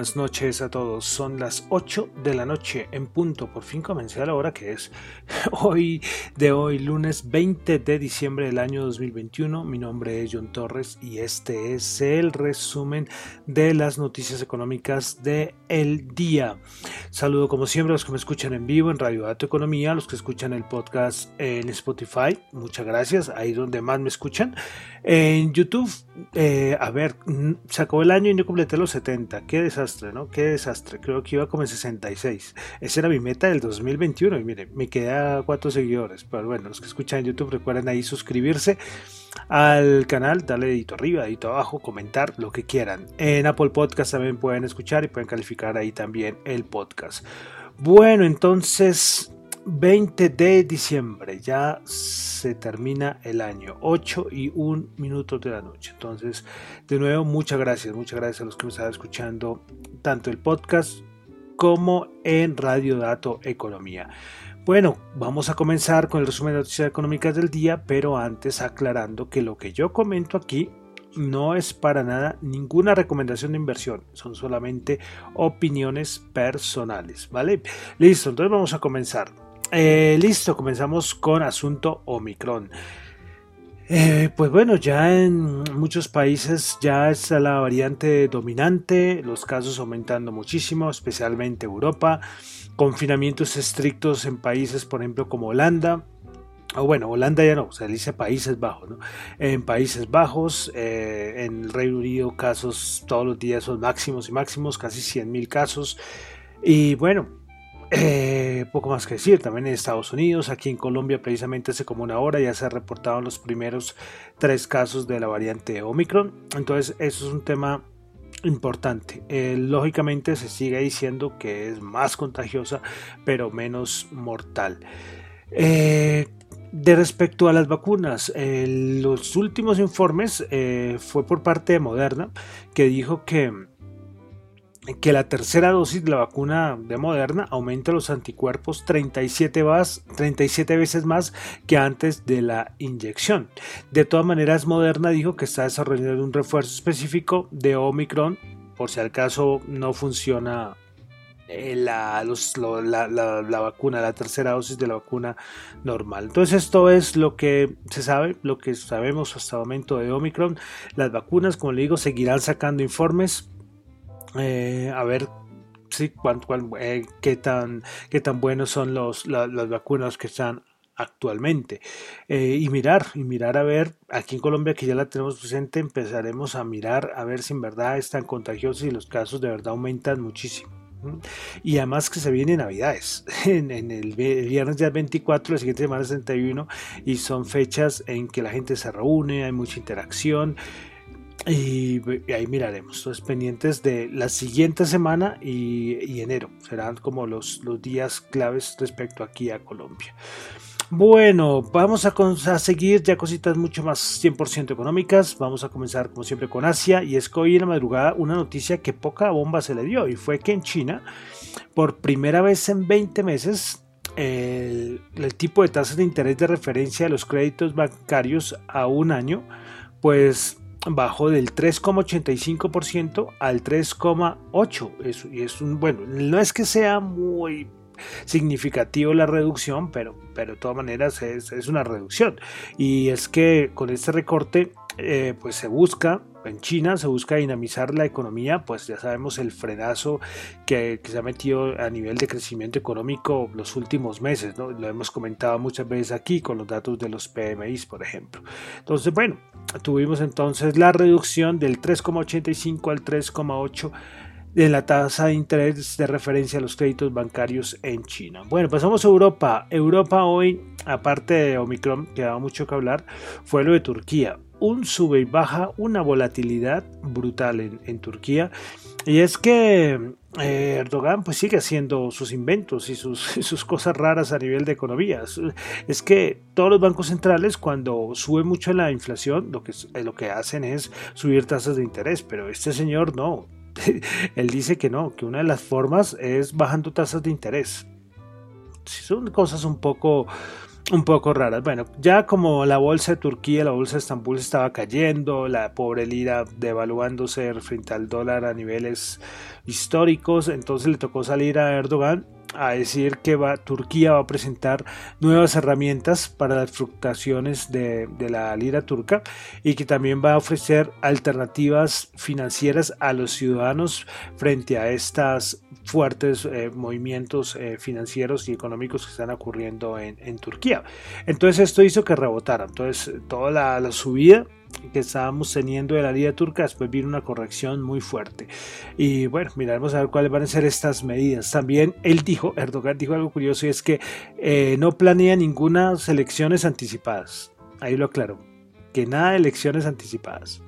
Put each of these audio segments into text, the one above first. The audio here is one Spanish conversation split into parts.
Buenas noches a todos, son las 8 de la noche en punto, por fin comencé a la hora que es. Hoy de hoy, lunes 20 de diciembre del año 2021. Mi nombre es John Torres y este es el resumen de las noticias económicas de el día. Saludo como siempre a los que me escuchan en vivo en Radio Dato Economía, a los que escuchan el podcast en Spotify, muchas gracias, ahí donde más me escuchan. En YouTube, eh, a ver, se acabó el año y no completé los 70, qué desastre, ¿no? Qué desastre, creo que iba como en 66. Esa era mi meta del 2021 y mire, me a cuatro seguidores, pero bueno, los que escuchan en YouTube recuerden ahí suscribirse al canal, darle dedito arriba, dedito abajo, comentar lo que quieran. En Apple Podcast también pueden escuchar y pueden calificar ahí también el podcast. Bueno, entonces 20 de diciembre, ya se termina el año, 8 y 1 minutos de la noche. Entonces, de nuevo, muchas gracias, muchas gracias a los que me están escuchando, tanto el podcast como en Radio Dato Economía. Bueno, vamos a comenzar con el resumen de noticias económicas del día, pero antes aclarando que lo que yo comento aquí no es para nada ninguna recomendación de inversión, son solamente opiniones personales, ¿vale? Listo, entonces vamos a comenzar. Eh, listo, comenzamos con asunto Omicron. Eh, pues bueno, ya en muchos países ya es la variante dominante, los casos aumentando muchísimo, especialmente Europa, confinamientos estrictos en países, por ejemplo, como Holanda, o bueno, Holanda ya no, se dice Países Bajos. En Países Bajos, eh, en el Reino Unido, casos todos los días son máximos y máximos, casi 100.000 casos. Y bueno, eh, poco más que decir, también en Estados Unidos, aquí en Colombia precisamente hace como una hora ya se reportaron los primeros tres casos de la variante Omicron, entonces eso es un tema importante. Eh, lógicamente se sigue diciendo que es más contagiosa pero menos mortal. Eh, de respecto a las vacunas, los últimos informes fue por parte de Moderna que dijo que que la tercera dosis de la vacuna de Moderna aumenta los anticuerpos 37, 37 veces más que antes de la inyección. De todas maneras, Moderna dijo que está desarrollando un refuerzo específico de Omicron por si al caso no funciona eh, la, la, vacuna, la tercera dosis de la vacuna normal. Entonces esto es lo que se sabe, lo que sabemos hasta el momento de Omicron. Las vacunas, como le digo, seguirán sacando informes eh, a ver sí, eh, qué, tan, qué tan buenos son los, las vacunas que están actualmente. Eh, y mirar y mirar a ver aquí en Colombia que ya la tenemos presente empezaremos a mirar a ver si en verdad es tan contagioso y los casos de verdad aumentan muchísimo y además que se vienen navidades. En, el, viernes ya 24 la siguiente semana es 31 y son fechas en que la gente se reúne hay mucha interacción y, ahí miraremos. Entonces, pendientes de la siguiente semana y, enero. Serán como los, los, días claves respecto aquí a Colombia. Bueno, vamos a, a, seguir ya cositas mucho más 100% económicas. Vamos a comenzar como siempre con Asia. Y es que hoy en la madrugada una noticia que poca bomba se le dio. Y fue que en China, por primera vez en 20 meses, el, el tipo de tasas de interés de referencia de los créditos bancarios a un año, pues bajó del 3,85% al 3,8%. Y es un, bueno, no es que sea muy significativo la reducción, pero, pero de todas maneras es, una reducción. Y es que con este recorte, eh, pues se busca en China se busca dinamizar la economía, pues ya sabemos el frenazo que, se ha metido a nivel de crecimiento económico los últimos meses, ¿no? Lo hemos comentado muchas veces aquí con los datos de los PMIs, por ejemplo. Entonces, bueno, tuvimos entonces la reducción del 3,85 al 3,8 de la tasa de interés de referencia a los créditos bancarios en China. Bueno, pasamos a Europa. Europa hoy, aparte de Omicron, que daba mucho que hablar, fue lo de Turquía. Un sube y baja, una volatilidad brutal en, Turquía. Y es que eh, Erdogan pues sigue haciendo sus inventos y sus, cosas raras a nivel de economía. Es que todos los bancos centrales cuando sube mucho la inflación lo que, lo que hacen es subir tasas de interés, pero este señor no. él dice que no, que una de las formas es bajando tasas de interés. Son cosas un poco, un poco raras. Bueno, ya como la bolsa de Turquía, la bolsa de Estambul estaba cayendo, la pobre lira devaluándose frente al dólar a niveles históricos, entonces le tocó salir a Erdogan a decir que va, Turquía va a presentar nuevas herramientas para las fluctuaciones de, la lira turca y que también va a ofrecer alternativas financieras a los ciudadanos frente a estos fuertes eh, movimientos eh, financieros y económicos que están ocurriendo en, Turquía. Entonces esto hizo que rebotara. Entonces toda la subida que estábamos teniendo de la lira turca, después vino una corrección muy fuerte. Y bueno, miraremos a ver cuáles van a ser estas medidas. También él dijo, Erdogan dijo algo curioso y es que eh, no planea ninguna elecciones anticipadas. Ahí lo aclaró, que nada de elecciones anticipadas.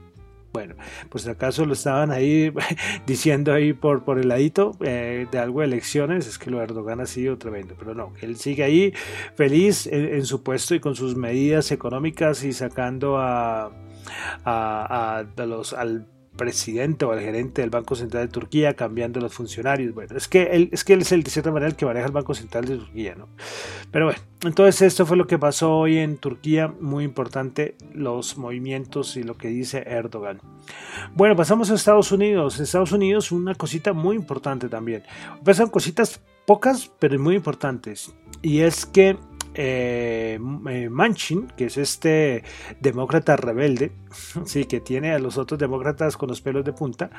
Bueno, pues acaso lo estaban ahí diciendo ahí por, por el ladito eh, de algo de elecciones, es que lo de Erdogan ha sido tremendo, pero no, él sigue ahí feliz en su puesto y con sus medidas económicas y sacando a, a, los, al presidente o al gerente del Banco Central de Turquía cambiando los funcionarios. Bueno, es que él, es que él es el de cierta manera el que maneja el Banco Central de Turquía, ¿no? Pero bueno, entonces esto fue lo que pasó hoy en Turquía, muy importante los movimientos y lo que dice Erdogan. Bueno, pasamos a Estados Unidos. En Estados Unidos una cosita muy importante también. Pasan cositas pocas, pero muy importantes. Y es que eh, eh, Manchin, que es este demócrata rebelde, sí, que tiene a los otros demócratas con los pelos de punta,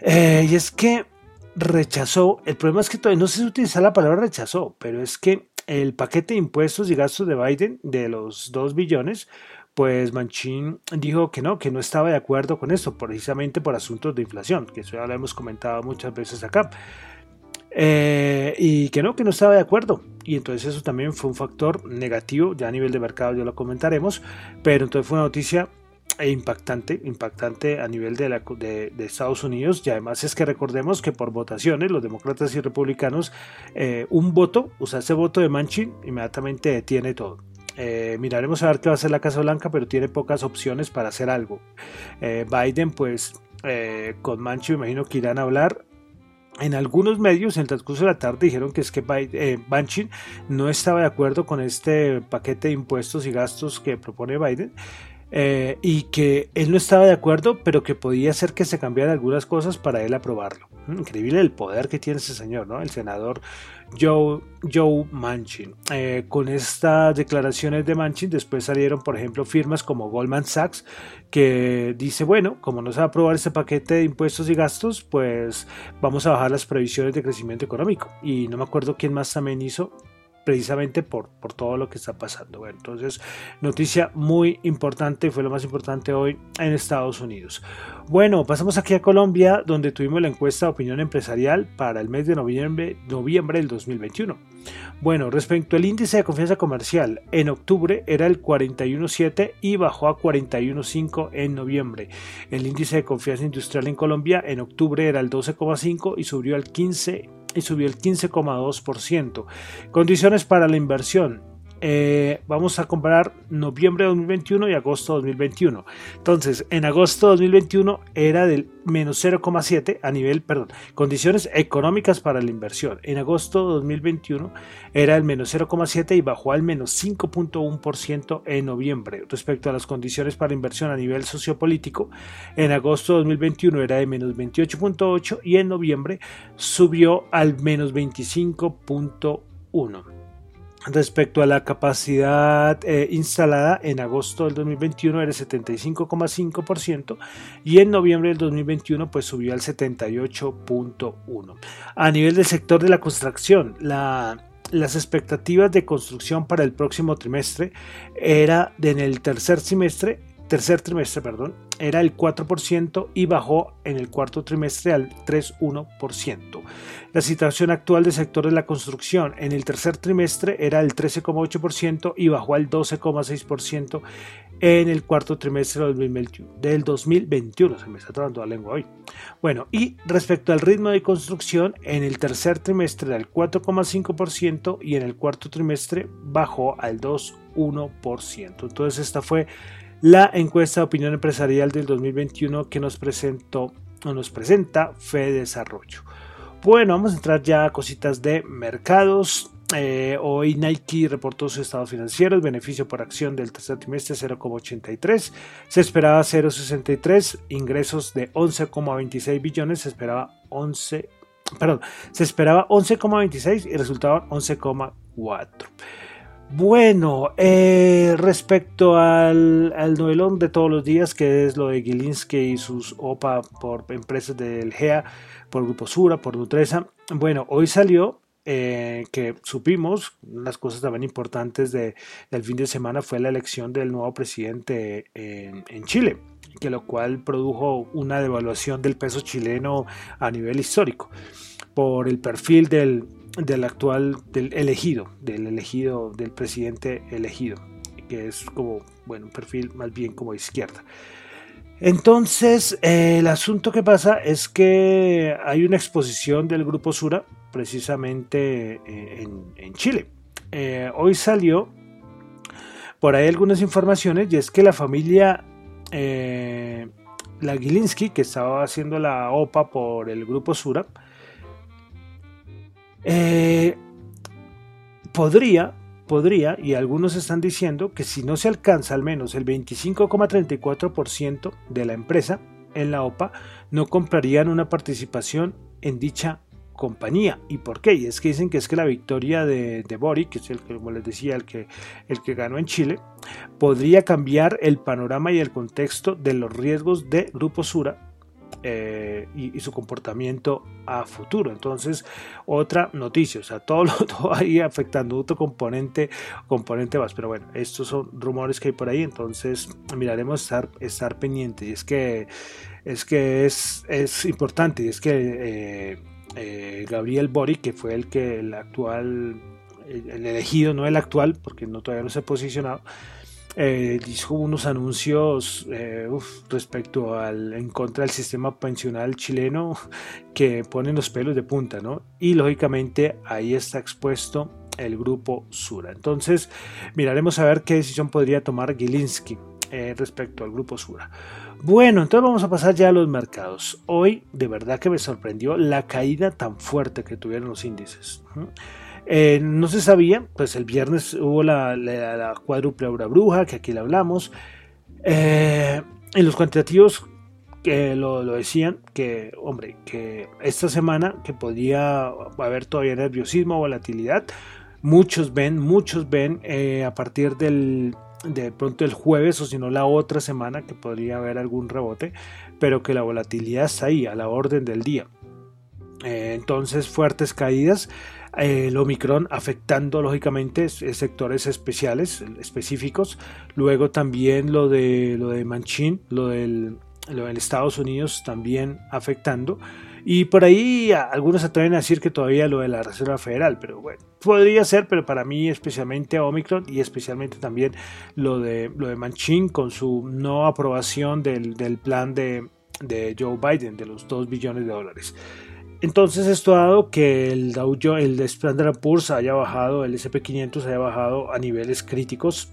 eh, y es que rechazó, el problema es que todavía no se utiliza la palabra rechazó, pero es que el paquete de impuestos y gastos de Biden de los 2 billones, pues Manchin dijo que no, que no estaba de acuerdo con eso, precisamente por asuntos de inflación, que eso ya lo hemos comentado muchas veces acá. Eh, y que no, que no estaba de acuerdo. Y entonces eso también fue un factor negativo, ya a nivel de mercado ya lo comentaremos, pero entonces fue una noticia impactante, impactante a nivel de, la, de, Estados Unidos y además es que recordemos que por votaciones los demócratas y republicanos eh, un voto, o sea, ese voto de Manchin inmediatamente detiene todo. Eh, miraremos a ver qué va a hacer la Casa Blanca, pero tiene pocas opciones para hacer algo. Biden, pues con Manchin imagino que irán a hablar en algunos medios en el transcurso de la tarde dijeron que es que eh, Banchin no estaba de acuerdo con este paquete de impuestos y gastos que propone Biden eh, y que él no estaba de acuerdo, pero que podía ser que se cambiaran algunas cosas para él aprobarlo. Mm, increíble el poder que tiene ese señor, ¿no? El senador Joe, Joe Manchin. Eh, con estas declaraciones de Manchin, después salieron, por ejemplo, firmas como Goldman Sachs, que dice, bueno, como no se va a aprobar este paquete de impuestos y gastos, pues vamos a bajar las previsiones de crecimiento económico. Y no me acuerdo quién más también hizo precisamente por, por todo lo que está pasando. Entonces, noticia muy importante, fue lo más importante hoy en Estados Unidos. Bueno, pasamos aquí a Colombia, donde tuvimos la encuesta de opinión empresarial para el mes de noviembre, noviembre del 2021. Bueno, respecto al índice de confianza comercial, en octubre era el 41.7 y bajó a 41.5 en noviembre. El índice de confianza industrial en Colombia en octubre era el 12.5 y subió al 15 y subió el 15,2%. Condiciones para la inversión. Eh, vamos a comparar noviembre de 2021 y agosto de 2021. Entonces, en agosto de 2021 era del menos 0,7 a nivel, perdón, condiciones económicas para la inversión. En agosto de 2021 era el menos 0,7 y bajó al menos 5.1% en noviembre. Respecto a las condiciones para inversión a nivel sociopolítico, en agosto de 2021 era de menos 28.8 y en noviembre subió al menos 25.1. Respecto a la capacidad eh, instalada en agosto del 2021 era 75,5% y en noviembre del 2021 pues subió al 78.1%. A nivel del sector de la construcción, la, las expectativas de construcción para el próximo trimestre era de en el tercer trimestre tercer trimestre, perdón, era el 4% y bajó en el cuarto trimestre al 3,1%. La situación actual del sector de la construcción en el tercer trimestre era el 13,8% y bajó al 12,6% en el cuarto trimestre del 2021. Se me está trabando la lengua hoy. Bueno, y respecto al ritmo de construcción, en el tercer trimestre era el 4,5% y en el cuarto trimestre bajó al 2,1%. Entonces esta fue la encuesta de opinión empresarial del 2021 que nos presentó o nos presenta Fe Desarrollo. Bueno, vamos a entrar ya a cositas de mercados. Eh, hoy Nike reportó su estado financiero, el beneficio por acción del tercer trimestre 0,83, se esperaba 0,63, ingresos de 11,26 billones, se esperaba 11, perdón, se esperaba 11,26 y resultaban 11,4. Bueno, eh, respecto al, novelón de todos los días, que es lo de Gilinski y sus OPA por empresas del GEA, por Grupo Sura, por Nutresa. Bueno, hoy salió eh, que supimos, las cosas también importantes de, del fin de semana fue la elección del nuevo presidente en, en Chile, que lo cual produjo una devaluación del peso chileno a nivel histórico por el perfil del, del actual, del elegido, del elegido, del presidente elegido, que es como, bueno, un perfil más bien como izquierda. Entonces, eh, el asunto que pasa es que hay una exposición del Grupo Sura precisamente eh, en, Chile. Eh, hoy salió por ahí algunas informaciones y es que la familia la Gilinski, que estaba haciendo la OPA por el Grupo Sura, eh, podría, podría, y algunos están diciendo que si no se alcanza al menos el 25,34% de la empresa en la OPA, no comprarían una participación en dicha compañía. ¿Y por qué? Y es que dicen que es que la victoria de, de Boric, que es el que, como les decía, el que, el que ganó en Chile, podría cambiar el panorama y el contexto de los riesgos de Grupo Sura eh, y, su comportamiento a futuro. Entonces, otra noticia, o sea, todo, lo, todo ahí afectando otro componente, componente más. Pero bueno, estos son rumores que hay por ahí, entonces miraremos estar, estar pendiente. Y es que es, que es, es importante, y es que eh, eh, Gabriel Boric, que fue el que el actual, el elegido, no el actual, porque no todavía no se ha posicionado, eh, unos anuncios eh, respecto al en contra del sistema pensional chileno que ponen los pelos de punta, ¿no? Y lógicamente ahí está expuesto el grupo Sura. Entonces miraremos a ver qué decisión podría tomar Gilinski eh, respecto al grupo Sura. Bueno, entonces vamos a pasar ya a los mercados. Hoy de verdad que me sorprendió la caída tan fuerte que tuvieron los índices. Eh, no se sabía, pues el viernes hubo la, la, cuádruple obra bruja, que aquí le hablamos. Eh, en los cuantitativos que lo, decían, que, hombre, que esta semana que podía haber todavía nerviosismo, volatilidad. Muchos ven, muchos ven eh, a partir del de pronto el jueves o si no la otra semana que podría haber algún rebote, pero que la volatilidad está ahí, a la orden del día. entonces fuertes caídas el Omicron afectando lógicamente sectores especiales, específicos. Luego también lo de, lo de Manchin, lo del, lo del Estados Unidos también afectando. Y por ahí algunos se atreven a decir que todavía lo de la Reserva Federal, pero bueno, podría ser, pero para mí especialmente Omicron y especialmente también lo de, lo de Manchin con su no aprobación del, del plan de, de Joe Biden de los 2 billones de dólares. Entonces esto ha dado que el Dow Jones, el Standard Poor's haya bajado, el SP500 haya bajado a niveles críticos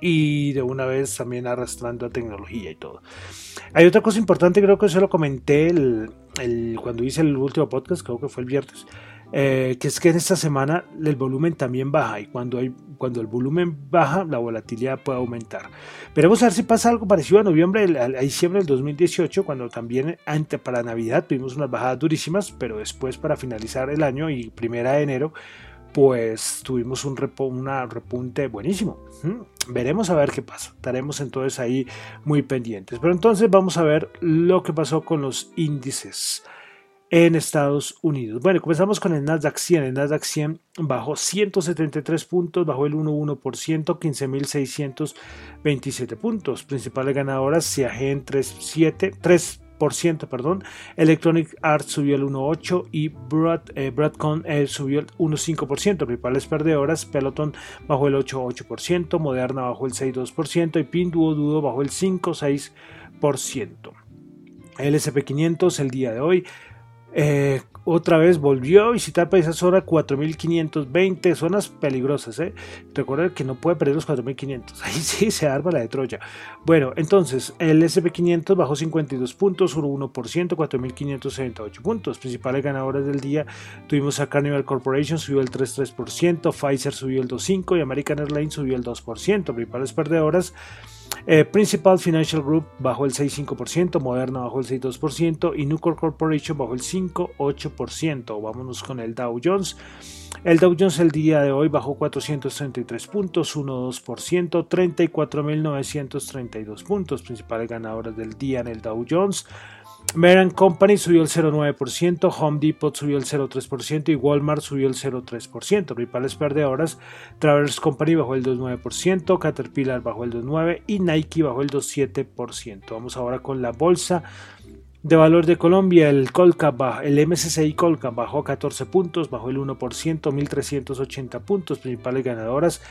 y de una vez también arrastrando a tecnología y todo. Hay otra cosa importante, creo que eso lo comenté el, cuando hice el último podcast, creo que fue el viernes, eh, que es que en esta semana el volumen también baja y cuando, hay, cuando el volumen baja la volatilidad puede aumentar. Veremos a ver si pasa algo parecido a noviembre, a diciembre del 2018, cuando también ante, para Navidad tuvimos unas bajadas durísimas, pero después para finalizar el año y primera de enero pues tuvimos un una repunte buenísimo. Veremos a ver qué pasa. Estaremos entonces ahí muy pendientes. Pero entonces vamos a ver lo que pasó con los índices en Estados Unidos. Bueno, comenzamos con el Nasdaq 100. El Nasdaq 100 bajó 173 puntos, bajó el 1,1%, 15.627 puntos. Principales ganadoras, en 37, 3 perdón. Electronic Arts subió el 1.8 y Broad, eh, Broadcom eh, subió el 1.5%. Principales perdedoras, Peloton bajó el 8.8%, Moderna bajó el 6.2% y Pinduoduo bajó el 5.6%. El SP500 el día de hoy eh, otra vez volvió a visitar esa zona 4520, zonas peligrosas. ¿eh? Recuerda que no puede perder los 4500. Ahí sí se arma la de Troya. Bueno, entonces el SP500 bajó 52 puntos, 1%, 4578 puntos. Principales ganadores del día tuvimos a Carnival Corporation, subió el 3,3%, Pfizer subió el 2,5% y American Airlines subió el 2%. Principales perdedoras. Eh, Principal Financial Group bajó el 6,5%, Moderna bajó el 6,2% y Nucor Corporation bajó el 5,8%. Vámonos con el Dow Jones. El Dow Jones el día de hoy bajó 433 puntos, 1,2%, 34.932 puntos. Principales ganadoras del día en el Dow Jones. Meran Company subió el 0,9%, Home Depot subió el 0,3% y Walmart subió el 0,3%. Principales perdedoras, Travelers Company bajó el 2,9%, Caterpillar bajó el 2,9% y Nike bajó el 2,7%. Vamos ahora con la bolsa de valor de Colombia, el Colcap, el MSCI Colcap bajó 14 puntos, bajó el 1%, 1.380 puntos, principales ganadoras.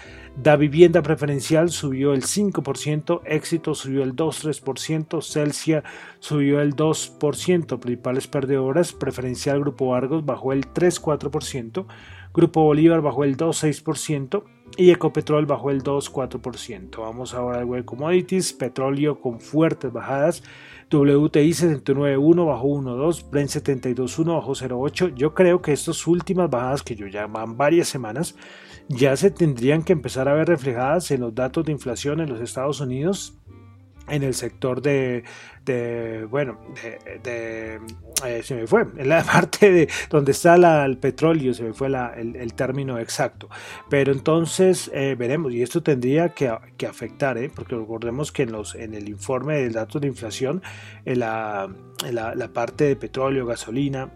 Da Vivienda Preferencial subió el 5%, Éxito subió el 2,3%, Celsia subió el 2%, principales perdedoras. Preferencial Grupo Argos bajó el 3,4%, Grupo Bolívar bajó el 2,6% y Ecopetrol bajó el 2,4%. Vamos ahora al web commodities, petróleo con fuertes bajadas. WTI 79.1 bajó 1.2, Brent 72.1 bajó 0.8. Yo creo que estas últimas bajadas que yo ya van varias semanas ya se tendrían que empezar a ver reflejadas en los datos de inflación en los Estados Unidos en el sector de, bueno, de, eh, se me fue, en la parte de donde está el petróleo, se me fue el, término exacto. Pero entonces eh, veremos, y esto tendría que, afectar, ¿eh? porque recordemos que en, los, en el informe del dato de inflación, en la, la, parte de petróleo, gasolina,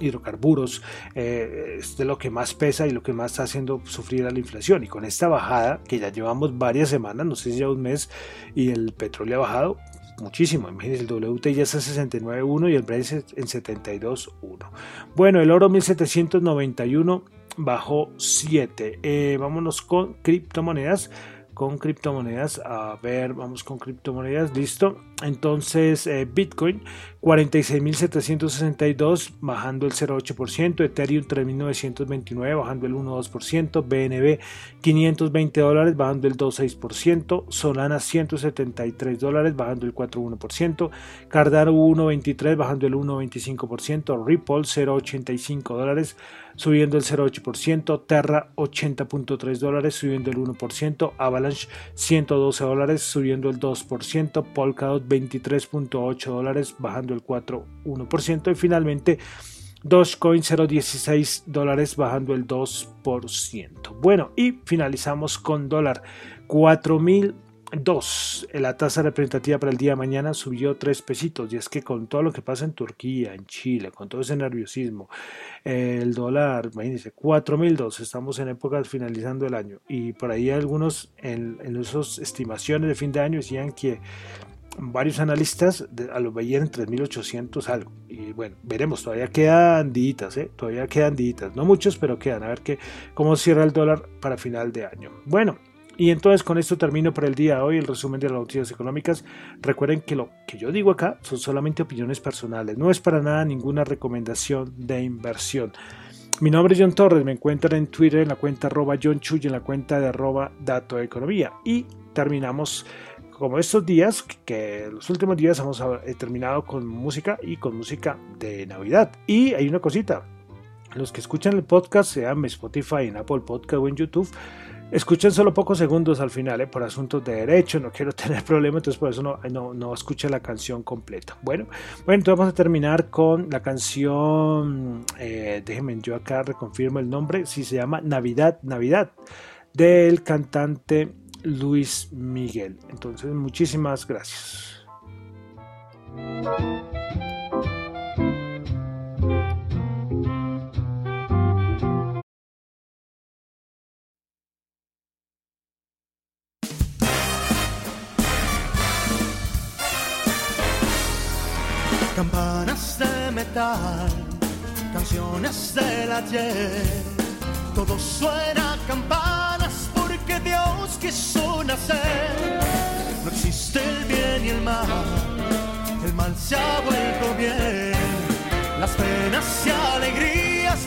hidrocarburos, es de lo que más pesa y lo que más está haciendo sufrir a la inflación. Y con esta bajada, que ya llevamos varias semanas, no sé si ya un mes, y el petróleo ha bajado, muchísimo. Imagínense, el WT ya está en 69.1 y el Brent en 72.1. Bueno, el oro 1791 bajó 7. Eh, vámonos con criptomonedas con criptomonedas. A ver, vamos con criptomonedas. Listo. Entonces, eh, Bitcoin 46.762 bajando el 0,8%. Ethereum 3.929 bajando el 1,2%. BNB 520 dólares bajando el 2,6%. Solana 173 dólares bajando el 4,1%. Cardano 1,23 bajando el 1,25%. Ripple 0,85 dólares subiendo el 0,8%, Terra 80.3 dólares subiendo el 1%, Avalanche 112 dólares subiendo el 2%, Polkadot 23.8 dólares bajando el 4,1% y finalmente Dogecoin 0.16 dólares bajando el 2%. Bueno, y finalizamos con dólar 4.000 Dos, la tasa representativa para el día de mañana subió tres pesitos y es que con todo lo que pasa en Turquía, en Chile, con todo ese nerviosismo, el dólar, imagínense, 4.002, estamos en épocas finalizando el año y por ahí algunos en, en esas estimaciones de fin de año decían que varios analistas a lo veían en 3.800 algo. Y bueno, veremos, todavía quedan días, ¿eh? todavía quedan días, no muchos, pero quedan. A ver qué, cómo cierra el dólar para final de año. Bueno, y entonces con esto termino por el día de hoy el resumen de las noticias económicas. Recuerden que lo que yo digo acá son solamente opiniones personales, no es para nada ninguna recomendación de inversión. Mi nombre es John Torres, me encuentran en Twitter en la cuenta arroba John Chuy en la cuenta de arroba Dato Economía. Y terminamos como estos días, que los últimos días hemos terminado con música y con música de Navidad. Y hay una cosita, los que escuchan el podcast, sea en Spotify, en Apple Podcast o en YouTube, Escuchen solo pocos segundos al final, ¿eh? por asuntos de derecho, no quiero tener problemas, entonces por eso no, no, no escuché la canción completa. Bueno, bueno, entonces vamos a terminar con la canción, eh, déjenme yo acá reconfirmo el nombre, si se llama Navidad, Navidad, del cantante Luis Miguel. Entonces, muchísimas gracias. Campanas de metal, canciones del ayer, todo suena campanas porque Dios quiso nacer. No existe el bien y el mal, el mal se ha vuelto bien, las penas y alegrías